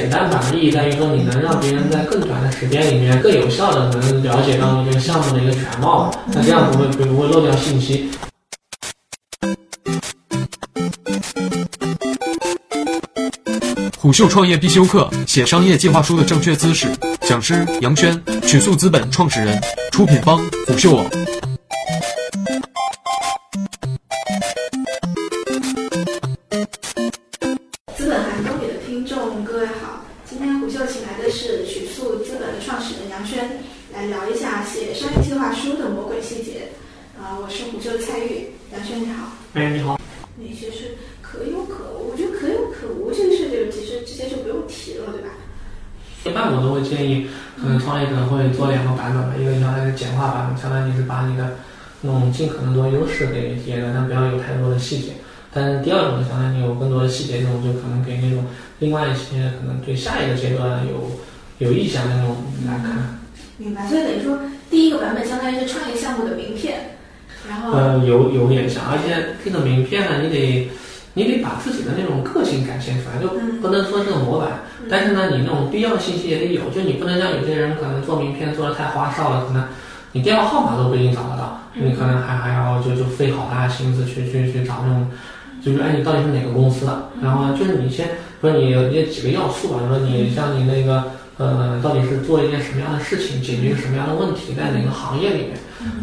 简单版的意义在于说，你能让别人在更短的时间里面更有效的能了解到这个项目的一个全貌，那这样不会不会漏掉信息。虎嗅创业必修课：写商业计划书的正确姿势。讲师杨轩，曲速资本创始人，出品方虎嗅网。今天虎嗅请来的是曲素资本的创始人杨轩，来聊一下写商业计划书的魔鬼细节。啊、我是虎嗅的蔡玉，杨轩你好。哎，你好，那些是可有可无，我觉得可有可无这个事情其实直接就不用提了，对吧？一般我都会建议，可能创业可能会做两个版本吧，一个相当于是简化版本，相当于是把你的那种尽可能多优势给体现了，但不要有太多的细节。但是第二种相当于有更多的细节，这种就可能给那种另外一些可能对下一个阶段有有意向的那种来看。明白。所以等于说，第一个版本相当于是创业项目的名片，然后、呃，有有点像，而且这个名片呢，你得你得把自己的那种个性展现出来，就不能说是个模板，但是呢，你那种必要信息也得有，就你不能像有些人可能做名片做的太花哨了，可能你电话号码都不一定找得到，你可能还还要就就费好大的心思去去去找那种，就是哎你到底是哪个公司的，然后呢就是你先说你有几个要素吧，说你像你那个呃到底是做一件什么样的事情，解决什么样的问题，在哪个行业里面，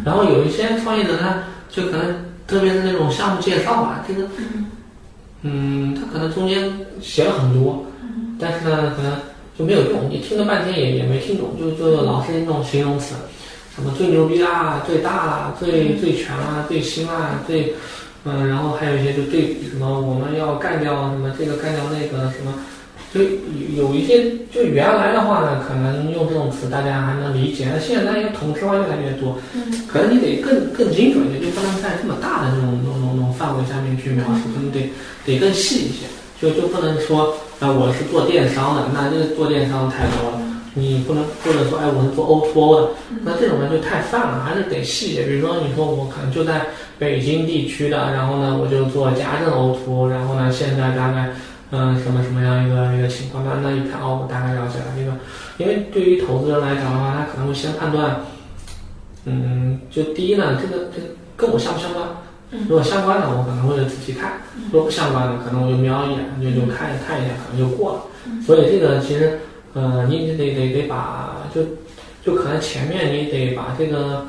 然后有一些创业者他，就可能特别是那种项目介绍吧，这个。嗯，他可能中间写了很多，但是呢，可能就没有用，你听了半天也也没听懂，就就老是那种形容词，什么最牛逼啦、最大啦、最最全啦、最新啦、最，嗯，然后还有一些就对比什么我们要干掉什么这个干掉那个什么，就有有一些就原来的话呢，可能用这种词大家还能理解，那现在因为同质化越来越多，可能你得更更精准一点，就不能在这么大的这种这种这种范围下面去描述，可能得得更细一些，就就不能说啊、我是做电商的，那这个做电商太多了，你不能或者说哎我是做 O to O 的，那这种呢就太泛了，还是得细一些。比如说你说我可能就在北京地区的，然后呢我就做家政 to O，然后呢现在大概嗯什么什么样一个一个情况，那那一看哦我大概了解了这个，因为对于投资人来讲的话，他可能会先判断。嗯，就第一呢，这个这个跟我相不相关？如果相关的，我可能会仔细看；如果不相关的，可能我就瞄一眼，就就看看一眼，可能就过了。所以这个其实，呃，你得得得把就就可能前面你得把这个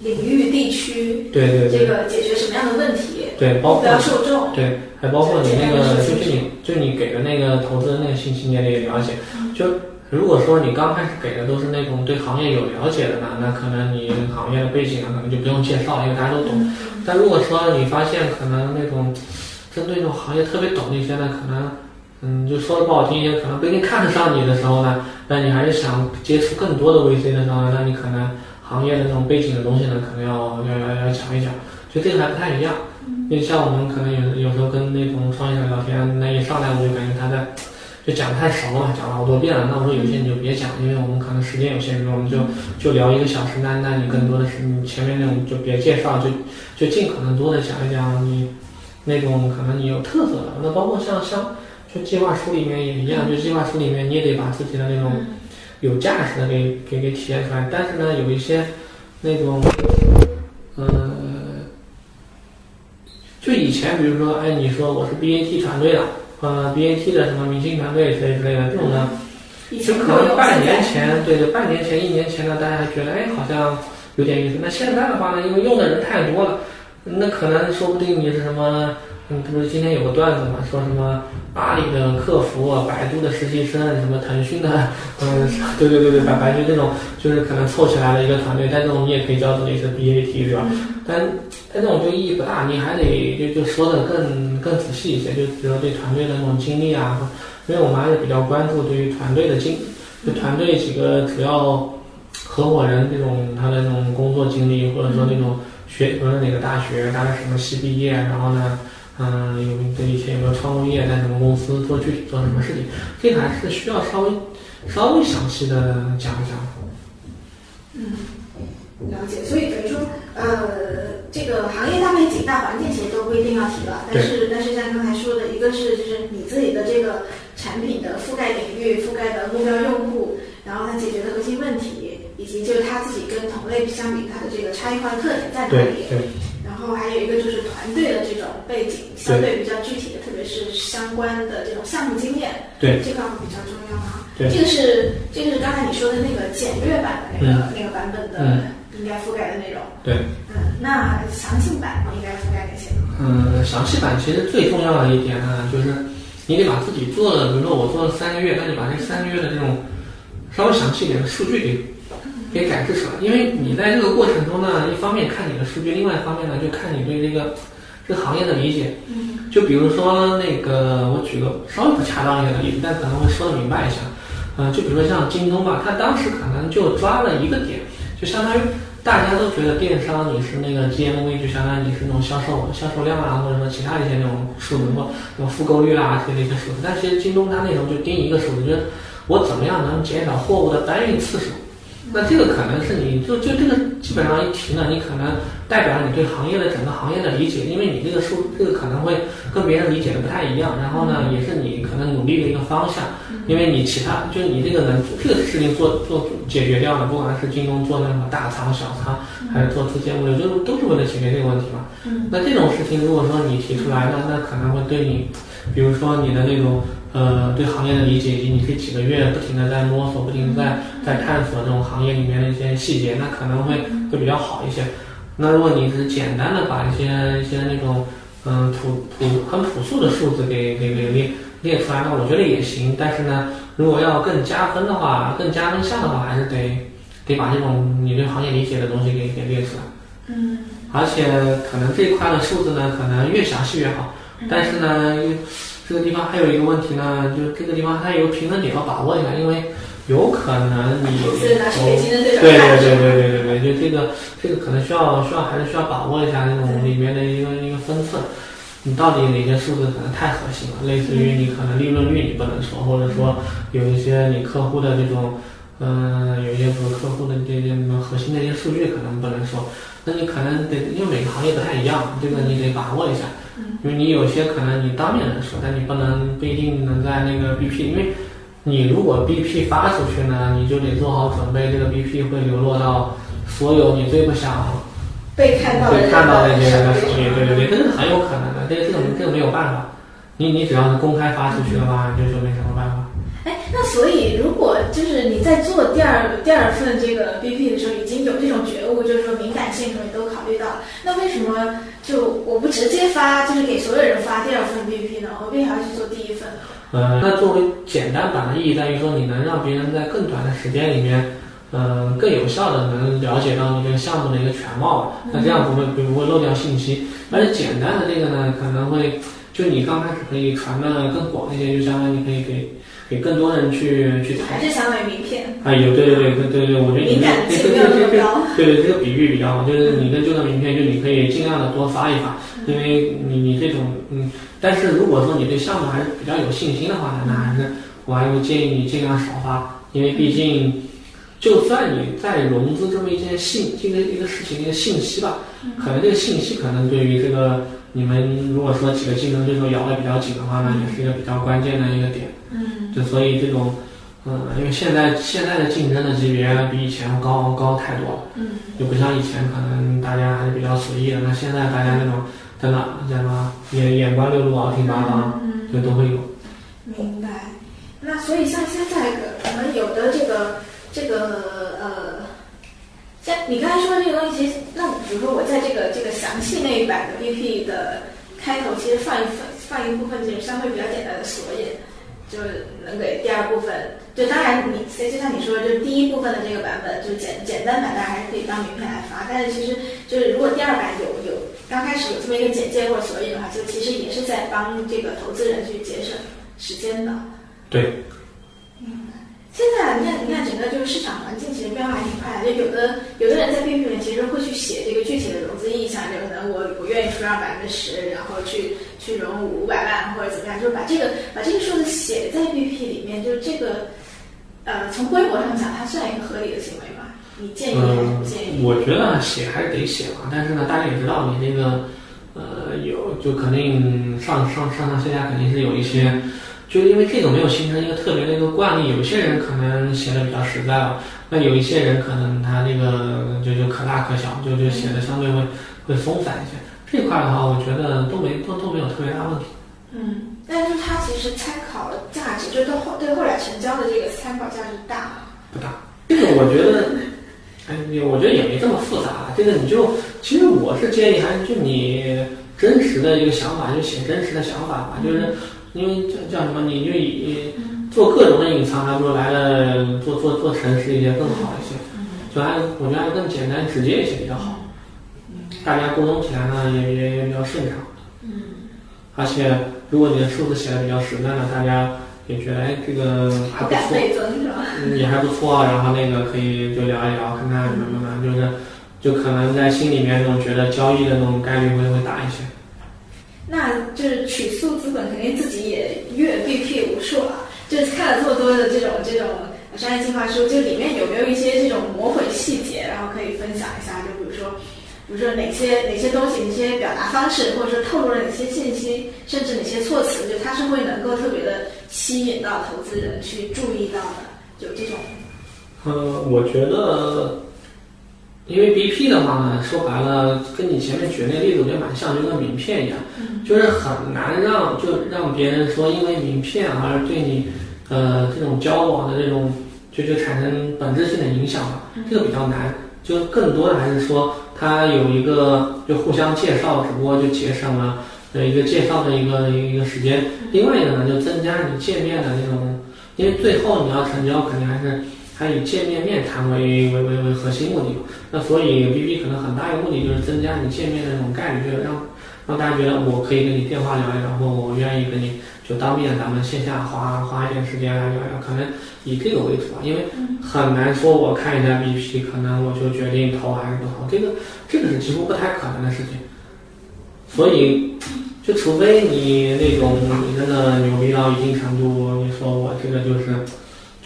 领域、地区，对对对这个解决什么样的问题，对，包括受众，对，还包括你那个就是你就你给的那个投资的那个信息你也得了解。就如果说你刚开始给的都是那种对行业有了解的呢，那可能你行业的背景啊，可能就不用介绍，因为大家都懂。但如果说你发现可能那种针对那种行业特别懂的一些呢，可能嗯，就说的不好听一些，可能不一定看得上你的时候呢，那你还是想接触更多的 VC 的时候呢，那你可能行业的那种背景的东西呢，可能要要要要讲一讲，就这个还不太一样。因为像我们可能有有时候跟那种创业者聊天，那一上来我就感觉他在就讲得太熟了，讲了好多遍了。那我说有些你就别讲，因为我们可能时间有限，比如我们就就聊一个小时，那那你更多的是你前面那种就别介绍，就就尽可能多的讲一讲你那种可能你有特色的。那包括像像就计划书里面也一样，就计划书里面你也得把自己的那种有价值的给给给体现出来。但是呢，有一些那种呃。就以前，比如说，哎，你说我是 BAT 团队的，呃，BAT 的什么明星团队之类之类的，这种呢，就可以前够用，能半年前，对对，半年前、一年前呢，大家还觉得，哎，好像有点意思。那现在的话呢，因为用的人太多了，那可能说不定你是什么，嗯，不是今天有个段子嘛，说什么阿里的客服、百度的实习生，什么腾讯的，嗯，对对对对，反反正这种就是可能凑起来的一个团队，但这种你也可以叫自己是 BAT，对吧？但但这种就意义不大，你还得就就说的更更仔细一些，就比如说对团队的那种经历啊，因为我们还是比较关注对于团队的经，就团队几个主要合伙人这种他的那种工作经历，或者说那种学，比如说哪个大学，大概什么系毕业，然后呢，嗯，有对以前有没有创过业，在什么公司做具体做什么事情，这个还是需要稍微稍微详细的讲一讲。嗯了解，所以等于说，呃，这个行业大背景、大环境其实都不一定要提了，但是但是像刚才说的，一个是就是你自己的这个产品的覆盖领域、覆盖的目标用户，然后它解决的核心问题，以及就是它自己跟同类相比，它的这个差异化的特点在哪里。对。然后还有一个就是团队的这种背景，相对比较具体的，特别是相关的这种项目经验，对这块会比较重要哈。对，这个是这个是刚才你说的那个简略版的那个那个版本的应该覆盖的内容。对，嗯，那详细版应该覆盖哪些？嗯，详细版其实最重要的一点呢，就是你得把自己做的，比如说我做了三个月，那你把这三个月的这种稍微详细一点的数据给。给展示出来，因为你在这个过程中呢，一方面看你的数据，另外一方面呢，就看你对这个这个行业的理解。嗯。就比如说那个，我举个稍微不恰当一点的例子，但可能会说的明白一下。嗯，就比如说像京东吧，它当时可能就抓了一个点，就相当于大家都觉得电商你是那个 GMV，就相当于你是那种销售销售量啊，或者说其他一些那种数字或什么复购率啊这些一些数字。但其实京东它那时候就盯一个数字，就是我怎么样能减少货物的搬运次数。那这个可能是你就就这个基本上一提呢，你可能代表你对行业的整个行业的理解，因为你这个数这个可能会跟别人理解的不太一样，然后呢，也是你可能努力的一个方向，因为你其他就是你这个能这个事情做做解决掉了，不管是京东做那么大仓小仓，还是做自建物流，就是都是为了解决这个问题嘛。那这种事情如果说你提出来，那那可能会对你，比如说你的那种。呃，对行业的理解，以及你这几个月不停的在摸索，不停的在在探索这种行业里面的一些细节，那可能会会比较好一些。那如果你只是简单的把一些一些那种嗯朴朴很朴素的数字给给给列列出来，那我觉得也行。但是呢，如果要更加分的话，更加分项的话，还是得得把这种你对行业理解的东西给给列出来。嗯。而且可能这一块的数字呢，可能越详细越好。但是呢。这个地方还有一个问题呢，就是这个地方它有平衡点要把握一下，因为有可能你对对对对对对对，就这个这个可能需要需要还是需要把握一下那种里面的一个一个分寸，你到底哪些数字可能太核心了，类似于你可能利润率你不能说，或者说有一些你客户的这种嗯有一些比如客户的这些什么核心的一些数据可能不能说，那你可能得因为每个行业不太一样，这个你得把握一下。因为你有些可能你当面能说，但你不能不一定能在那个 BP，因为你如果 BP 发出去呢，你就得做好准备，这个 BP 会流落到所有你最不想被看到被看到那些人的手里，对对对，这是很有可能的，这个这种这个没有办法，你你只要是公开发出去的话，就就没什么办法。哎，那所以如果就是你在做第二第二份这个 BP 的时候，已经有这种觉悟，就是说敏感性什么都考虑到了，那为什么就我不直接发，就是给所有人发第二份 BP 呢？我为啥要去做第一份呢？呃，那作为简单版的意义在于说，你能让别人在更短的时间里面，嗯，更有效的能了解到你这个项目的一个全貌，那这样不会不会漏掉信息。而且简单的这个呢，可能会就你刚开始可以传的更广一些，就相当于你可以给。给更多人去去还是相当于名片。哎，有对对对对对对，我觉得你这这这这这，对对这个比喻比较好，就是你跟旧的名片，就你可以尽量的多发一发，因为你你这种嗯，但是如果说你对项目还是比较有信心的话呢，那还是我还是建议你尽量少发，因为毕竟就算你在融资这么一件信这个一个事情一个信息吧，可能这个信息可能对于这个你们如果说几个竞争对手咬得比较紧的话呢，也是一个比较关键的一个点。嗯，就所以这种，嗯，因为现在现在的竞争的级别比以前高高太多了，嗯，就不像以前可能大家还是比较随意的，那现在大家那种真的叫什么眼眼观六路，耳听八方，嗯，就都会有。明白。那所以像现在可能有的这个这个呃，你刚才说的这个东西，其实那比如说我在这个这个详细那一版的 BP 的开头，其实放一份放一部分这种相对比较简单的索引。就能给第二部分，就当然你其实就像你说的，就是第一部分的这个版本，就简简单版，大家还是可以当名片来发。但是其实就是如果第二版有有刚开始有这么一个简介或者索引的话，就其实也是在帮这个投资人去节省时间的。对。现在你看，你看整个就是市场环境其实变化还挺快的。就有的有的人在 BP 里面其实会去写这个具体的融资意向，就可能我我愿意出让百分之十，然后去去融五百万或者怎么样，就是把这个把这个数字写在 BP 里面，就这个呃从规模上讲，它算一个合理的行为吗？你建议还是不建议？我觉得写还是得写嘛，但是呢，大家也知道，你这个呃有就肯定上上上上下下肯定是有一些。就因为这个没有形成一个特别的一个惯例，有些人可能写的比较实在了，那有一些人可能他那个就就可大可小，就就写的相对会会松散一些。这块的话，我觉得都没都都没有特别大问题。嗯，但是它其实参考价值，就对后对后来成交的这个参考价值大吗？不大。这个我觉得，哎，我觉得也没这么复杂。这个你就，其实我是建议还是就你真实的一个想法，就写真实的想法吧。就是因为叫叫什么，你就以做各种的隐藏，还不如来了做做做诚实一些更好一些。就还我觉得还更简单直接一些比较好。大家沟通起来呢也也也比较顺畅。嗯。而且如果你的数字写的比较实在呢，大家也觉得哎这个还不错，嗯也还不错，然后那个可以就聊一聊，看看什么的，就是就可能在心里面那种觉得交易的那种概率会会大一些。那就是曲速资本肯定自己也阅 BP 无数了，就是看了这么多的这种这种商业计划书，就里面有没有一些这种魔鬼细节，然后可以分享一下？就比如说。比如说哪些哪些东西，哪些表达方式，或者说透露了哪些信息，甚至哪些措辞，就它是会能够特别的吸引到投资人去注意到的，就这种。呃，我觉得，因为 BP 的话呢，说白了，跟你前面举那例子我觉得蛮像，就跟名片一样，就是很难让就让别人说因为名片而对你呃这种交往的这种就就产生本质性的影响吧，这个比较难。就更多的还是说，他有一个就互相介绍，只不过就节省了呃一个介绍的一个一个时间。另外一个呢，就增加你见面的那种，因为最后你要成交，肯定还是还以见面面谈为为为为核心目的。那所以 B B 可能很大一个目的就是增加你见面的那种概率，就是让让大家觉得我可以跟你电话聊一聊，或我愿意跟你就当面咱们线下花花一点时间来聊聊，可能。以这个为主啊，因为很难说，我看一下 BP，可能我就决定投还是不投，这个这个是几乎不太可能的事情。所以，就除非你那种你真的牛逼到一定程度，你说我这个就是，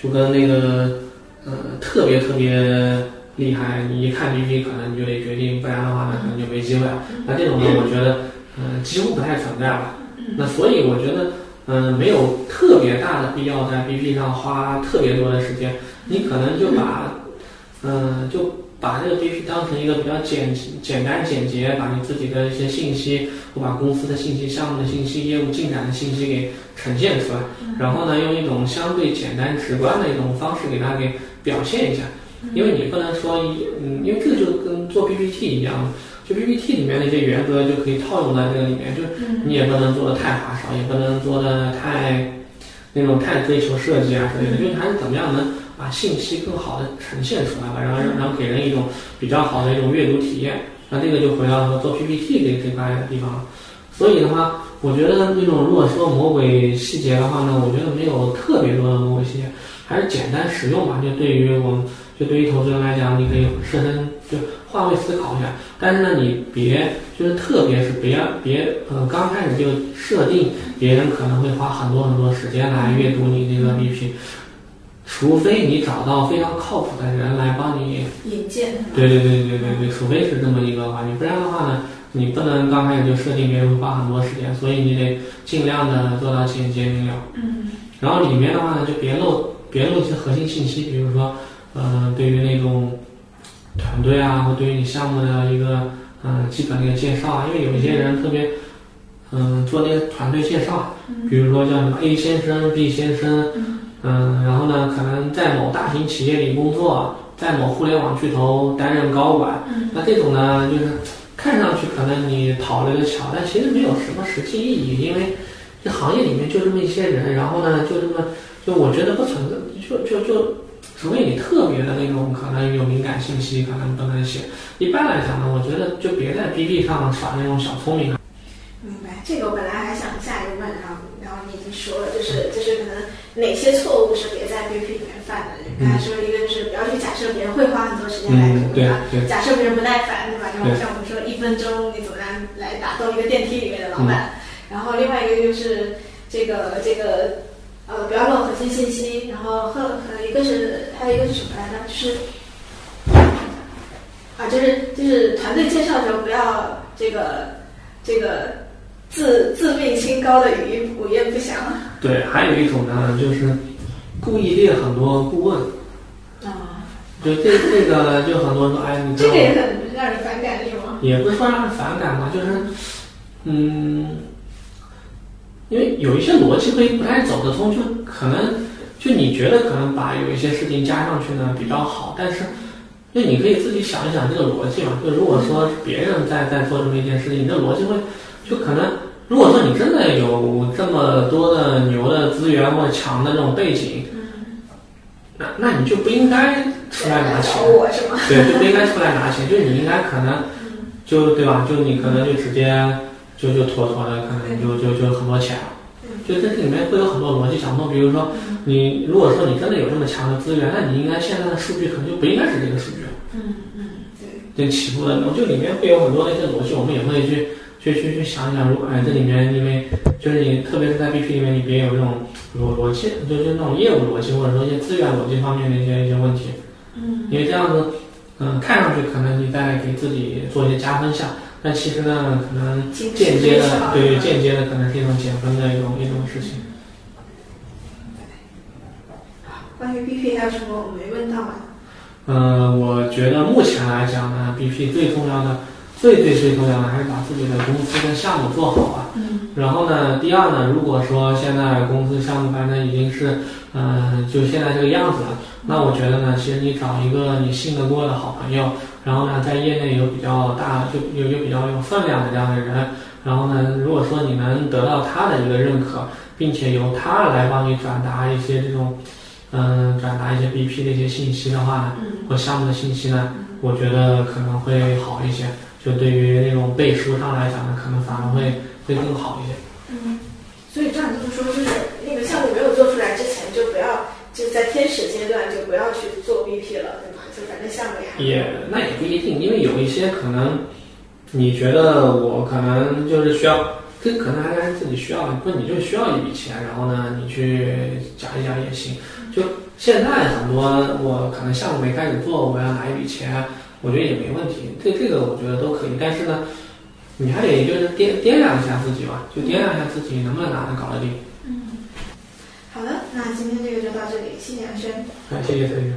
就跟那个呃特别特别厉害，你一看 BP 可能你就得决定，不然的话呢可能就没机会了。那这种呢，我觉得嗯几乎不太存在吧。那所以我觉得。嗯，没有特别大的必要在 BP 上花特别多的时间，你可能就把，嗯，就把这个 BP 当成一个比较简简单简洁，把你自己的一些信息，我把公司的信息、项目的信息、业务进展的信息给呈现出来，然后呢，用一种相对简单直观的一种方式给它给表现一下，因为你不能说一，嗯，因为这个就跟做 PPT 一样。就 PPT 里面的一些原则就可以套用在这个里面，就你也不能做的太花哨，也不能做的太那种太追求设计啊之类的，就还是怎么样能把信息更好的呈现出来吧，然后然后给人一种比较好的一种阅读体验。那这个就回到说做 PPT 这这块地方了。所以的话，我觉得那种如果说魔鬼细节的话呢，我觉得没有特别多的魔鬼细节，还是简单实用吧。就对于我们，就对于投资人来讲，你可以设身就。换位思考一下，但是呢，你别就是特别是别别呃刚开始就设定别人可能会花很多很多时间来阅读你这个 BP，除非你找到非常靠谱的人来帮你引荐。对对对对对对，除非是这么一个环境，不然的话呢，你不能刚开始就设定别人会花很多时间，所以你得尽量的做到简洁明了。嗯。然后里面的话呢，就别漏别漏一些核心信息，比如说呃，对于那种。团队啊，或对于你项目的一个嗯基本的一个介绍啊，因为有一些人特别嗯做那个团队介绍，比如说叫什么 A 先生、B 先生，嗯，然后呢可能在某大型企业里工作，在某互联网巨头担任高管，那这种呢就是看上去可能你讨了个巧，但其实没有什么实际意义，因为这行业里面就这么一些人，然后呢就这么就我觉得不存在，就就就。除非你特别的那种，可能有敏感信息，可能不能写。一般来讲呢，我觉得就别在 BP 上耍那种小聪明。明白，这个我本来还想下一个问，然后然后你已经说了，就是就是可能哪些错误是别在 BP 里面犯的？刚才说一个就是不要去假设别人会花很多时间来读它，假设别人不耐烦，对吧？就像我们说一分钟你怎么样来打动一个电梯里面的老板？然后另外一个就是这个这个。呃，不要漏核心信息，然后和和一个是还有一个是什么来着？就是啊，就是就是团队介绍的时候不要这个这个自自命清高的语音午夜不详对，还有一种呢，就是故意列很多顾问，啊，就这这个，就很多人说，哎，你知这个道也很让人反感，是吗？也不是说让人反感吧，就是，嗯，因为有一些逻辑会不太走得通，就可能就你觉得可能把有一些事情加上去呢比较好，但是就你可以自己想一想这个逻辑嘛。就如果说别人在在做这么一件事情，你这逻辑会就可能，如果说你真的有这么多的牛的资源或者强的这种背景，那那你就不应该出来拿钱。我是吗？对，就不应该出来拿钱，就你应该可能就对吧？就你可能就直接就就妥妥的，可能就就就很多钱了。就这里面会有很多逻辑想不通，比如说你如果说你真的有这么强的资源，那你应该现在的数据可能就不应该是这个数据了，嗯嗯，对，就起步的那种，就里面会有很多的一些逻辑，我们也会去去去去想一想，如果哎这里面因为就是你特别是在 BP 里面，你别有这种逻逻辑，就是那种业务逻辑或者说一些资源逻辑方面的一些一些问题。嗯因为这样子，嗯，看上去可能你在给自己做一些加分项，但其实呢，可能间接的对间接的可能是一种减分的一种一种事情。关于 BP 还有什么我没问到吗？嗯，我觉得目前来讲呢，BP 最重要的、最最最重要的还是把自己的公司跟项目做好啊。嗯然后呢，第二呢，如果说现在公司项目反正已经是，嗯、就现在这个样子了，那我觉得呢，其实你找一个你信得过的好朋友，然后呢，在业内有比较大，就有有比较有分量的这样的人，然后呢，如果说你能得到他的一个认可，并且由他来帮你转达一些这种，嗯、转达一些 BP 的一些信息的话呢，嗯或项目的信息呢，我觉得可能会好一些。就对于那种背书上来讲呢，可能反而会会更好一些。嗯，所以这样就是说，就是那个项目没有做出来之前，就不要就在天使阶段就不要去做 BP 了，对吧？就反正项目也也那也不一定，因为有一些可能，你觉得我可能就是需要，这可能还是自己需要，不你就需要一笔钱，然后呢，你去讲一讲也行。就现在很多我可能项目没开始做，我要拿一笔钱，我觉得也没问题，这这个我觉得都可以。但是呢，你还得就是掂掂量一下自己吧，就掂量一下自己能不能拿得搞得定。好的，那今天这个就到这里，谢谢杨轩。好，谢谢特约。